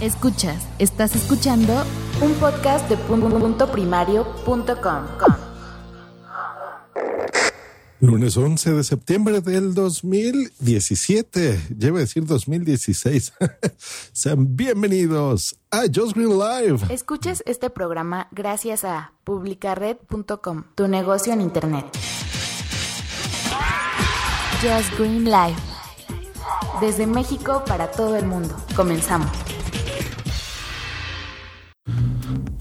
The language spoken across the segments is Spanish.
Escuchas, estás escuchando un podcast de punto primario.com. Lunes 11 de septiembre del 2017, lleva a decir 2016. Sean bienvenidos a Just Green Live. Escuchas este programa gracias a publicared.com, tu negocio en internet. Just Green Live. Desde México para todo el mundo. Comenzamos.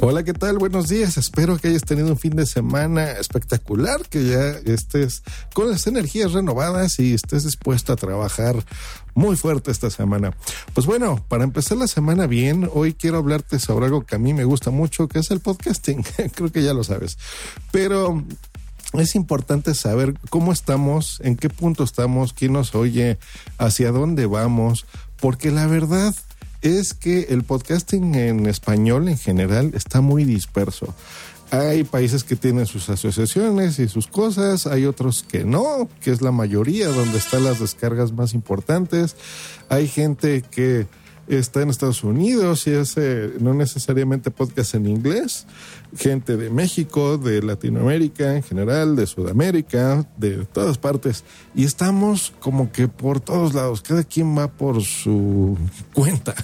Hola, ¿qué tal? Buenos días. Espero que hayas tenido un fin de semana espectacular, que ya estés con las energías renovadas y estés dispuesto a trabajar muy fuerte esta semana. Pues bueno, para empezar la semana bien, hoy quiero hablarte sobre algo que a mí me gusta mucho, que es el podcasting. Creo que ya lo sabes. Pero es importante saber cómo estamos, en qué punto estamos, quién nos oye, hacia dónde vamos, porque la verdad es que el podcasting en español en general está muy disperso. Hay países que tienen sus asociaciones y sus cosas, hay otros que no, que es la mayoría donde están las descargas más importantes. Hay gente que está en Estados Unidos y hace no necesariamente podcast en inglés, gente de México, de Latinoamérica en general, de Sudamérica, de todas partes. Y estamos como que por todos lados, cada quien va por su cuenta.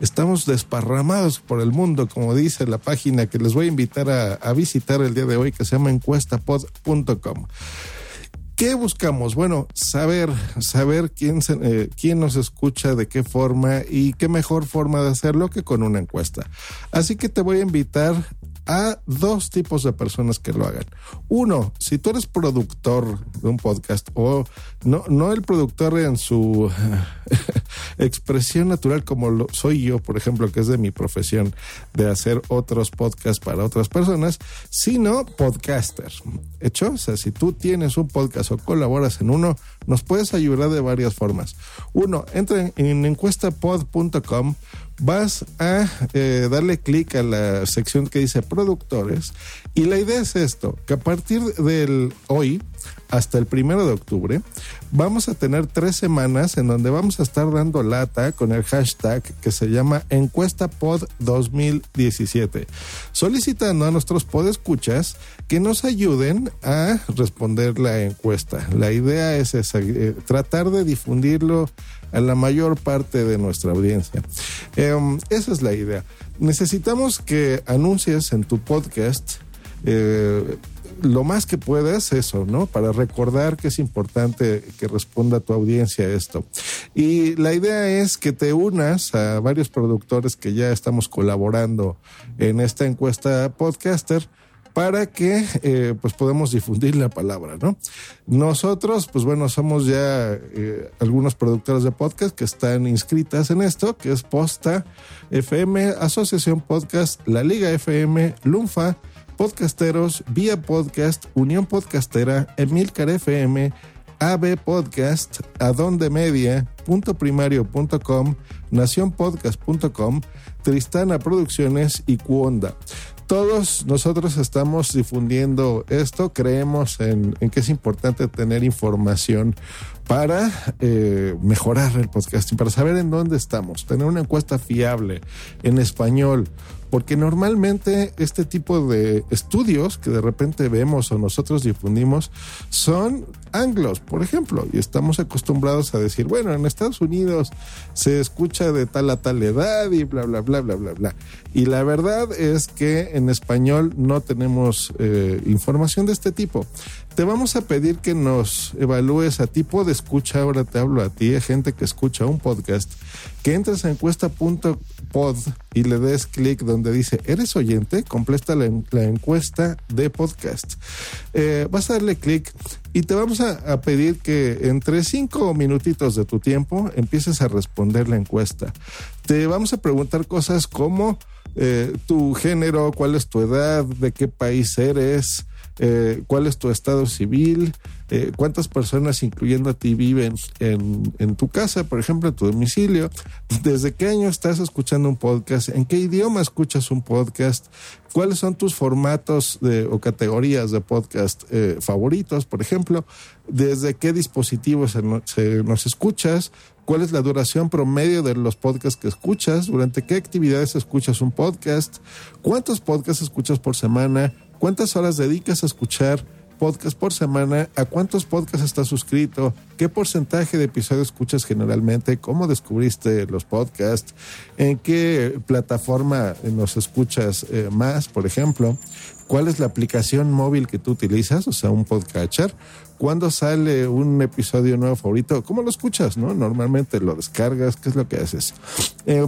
Estamos desparramados por el mundo, como dice la página que les voy a invitar a, a visitar el día de hoy, que se llama encuestapod.com. ¿Qué buscamos? Bueno, saber, saber quién, eh, quién nos escucha, de qué forma y qué mejor forma de hacerlo que con una encuesta. Así que te voy a invitar a dos tipos de personas que lo hagan. Uno, si tú eres productor de un podcast o no, no el productor en su expresión natural como lo soy yo, por ejemplo, que es de mi profesión de hacer otros podcasts para otras personas, sino podcaster. ¿Hecho? O sea, si tú tienes un podcast o colaboras en uno, nos puedes ayudar de varias formas. Uno, entra en, en encuestapod.com vas a eh, darle clic a la sección que dice productores y la idea es esto, que a partir del hoy hasta el primero de octubre vamos a tener tres semanas en donde vamos a estar dando lata con el hashtag que se llama encuestapod 2017 solicitando a nuestros podescuchas que nos ayuden a responder la encuesta la idea es esa, eh, tratar de difundirlo a la mayor parte de nuestra audiencia. Em, esa es la idea. Necesitamos que anuncies en tu podcast eh, lo más que puedas eso, ¿no? Para recordar que es importante que responda tu audiencia esto. Y la idea es que te unas a varios productores que ya estamos colaborando en esta encuesta podcaster para que eh, pues podamos difundir la palabra, ¿no? Nosotros, pues bueno, somos ya eh, algunos productores de podcast que están inscritas en esto, que es Posta FM, Asociación Podcast, La Liga FM, Lunfa, Podcasteros, Vía Podcast, Unión Podcastera, Emilcar FM, AB Podcast, Adonde Media, punto primario.com, nacionpodcast.com, Tristana Producciones y Cuonda. Todos nosotros estamos difundiendo esto, creemos en, que es importante tener información para eh, mejorar el podcasting, para saber en dónde estamos, tener una encuesta fiable en español, porque normalmente este tipo de estudios que de repente vemos o nosotros difundimos son anglos, por ejemplo, y estamos acostumbrados a decir, bueno, en Estados Unidos se escucha de tal a tal edad y bla, bla, bla, bla, bla, bla. Y la verdad es que en español no tenemos eh, información de este tipo. Te vamos a pedir que nos evalúes a tipo de escucha, ahora te hablo a ti, gente que escucha un podcast, que entres a encuesta.pod y le des clic donde dice, ¿eres oyente? Completa la, encuesta de podcast. Eh, vas a darle clic y te vamos a, pedir que entre cinco minutitos de tu tiempo empieces a responder la encuesta. Te vamos a preguntar cosas como eh, tu género, cuál es tu edad, de qué país eres, eh, cuál es tu estado civil, eh, cuántas personas, incluyendo a ti, viven en, tu casa, por ejemplo, en tu domicilio, desde qué año estás escuchando un podcast, en qué idioma escuchas un podcast, cuáles son tus formatos de, o categorías de podcast eh, favoritos, por ejemplo, desde qué dispositivos se, nos escuchas, cuál es la duración promedio de los podcasts que escuchas, durante qué actividades escuchas un podcast, cuántos podcasts escuchas por semana, cuántas horas dedicas a escuchar podcast por semana, a cuántos podcasts estás suscrito, qué porcentaje de episodios escuchas generalmente, cómo descubriste los podcasts, en qué plataforma nos escuchas eh, más, por ejemplo, cuál es la aplicación móvil que tú utilizas, o sea, un podcatcher, cuándo sale un episodio nuevo favorito, cómo lo escuchas, ¿no? Normalmente lo descargas, ¿qué es lo que haces? Eh,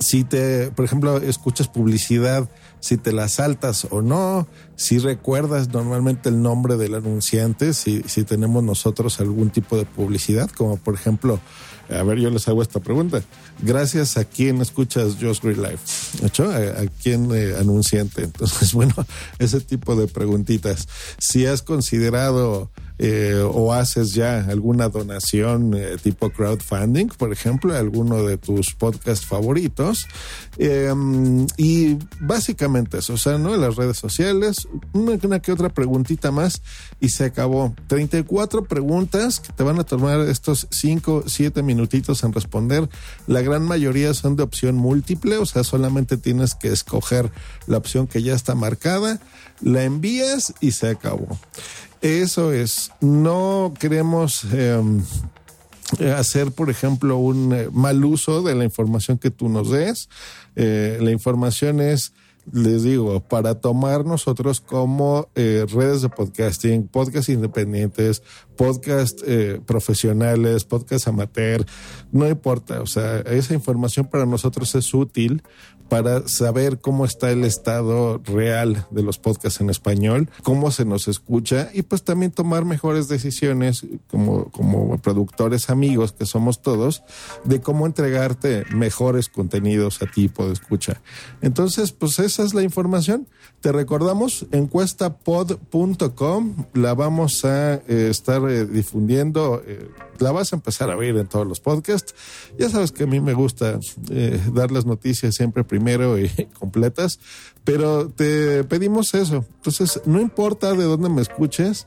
si te, por ejemplo, escuchas publicidad, si te la saltas o no, si recuerdas normalmente el nombre del anunciante, si, si tenemos nosotros algún tipo de publicidad, como por ejemplo, a ver, yo les hago esta pregunta. Gracias a quién escuchas Just Green Life, ¿hecho? ¿A, quién eh, anunciante? Entonces, bueno, ese tipo de preguntitas. Si has considerado eh, o haces ya alguna donación eh, tipo crowdfunding, por ejemplo, alguno de tus podcasts favoritos. Em, y básicamente eso, o sea, ¿no? En las redes sociales, una, que otra preguntita más y se acabó. 34 preguntas que te van a tomar estos 5, 7 minutitos en responder. La gran mayoría son de opción múltiple, o sea, solamente tienes que escoger la opción que ya está marcada, la envías y se acabó. Eso es, no queremos em, hacer, por ejemplo, un eh, mal uso de la información que tú nos des. Eh, la información es, les digo, para tomar nosotros como eh, redes de podcasting, podcast independientes, podcast profesionales, podcast amateur, no importa, o sea, esa información para nosotros es útil para saber cómo está el estado real de los podcasts en español, cómo se nos escucha y pues también tomar mejores decisiones como, como productores amigos que somos todos de cómo entregarte mejores contenidos a tipo de escucha. Entonces, pues esa es la información. Te recordamos encuestapod.com, la vamos a eh, estar eh, difundiendo, eh, la vas a empezar a ver en todos los podcasts. Ya sabes que a mí me gusta dar las noticias siempre primero y completas, pero te pedimos eso. Entonces, no importa de dónde me escuches,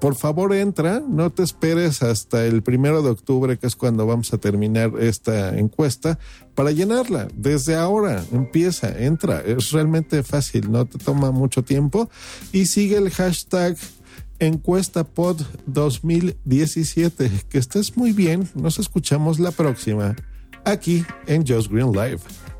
por favor entra, no te esperes hasta el primero de octubre, que es cuando vamos a terminar esta encuesta, para llenarla. Desde ahora empieza, entra, es realmente fácil, no te toma mucho tiempo y sigue el hashtag encuestapod 2017. Que estés muy bien, nos escuchamos la próxima aquí en Just Green Live.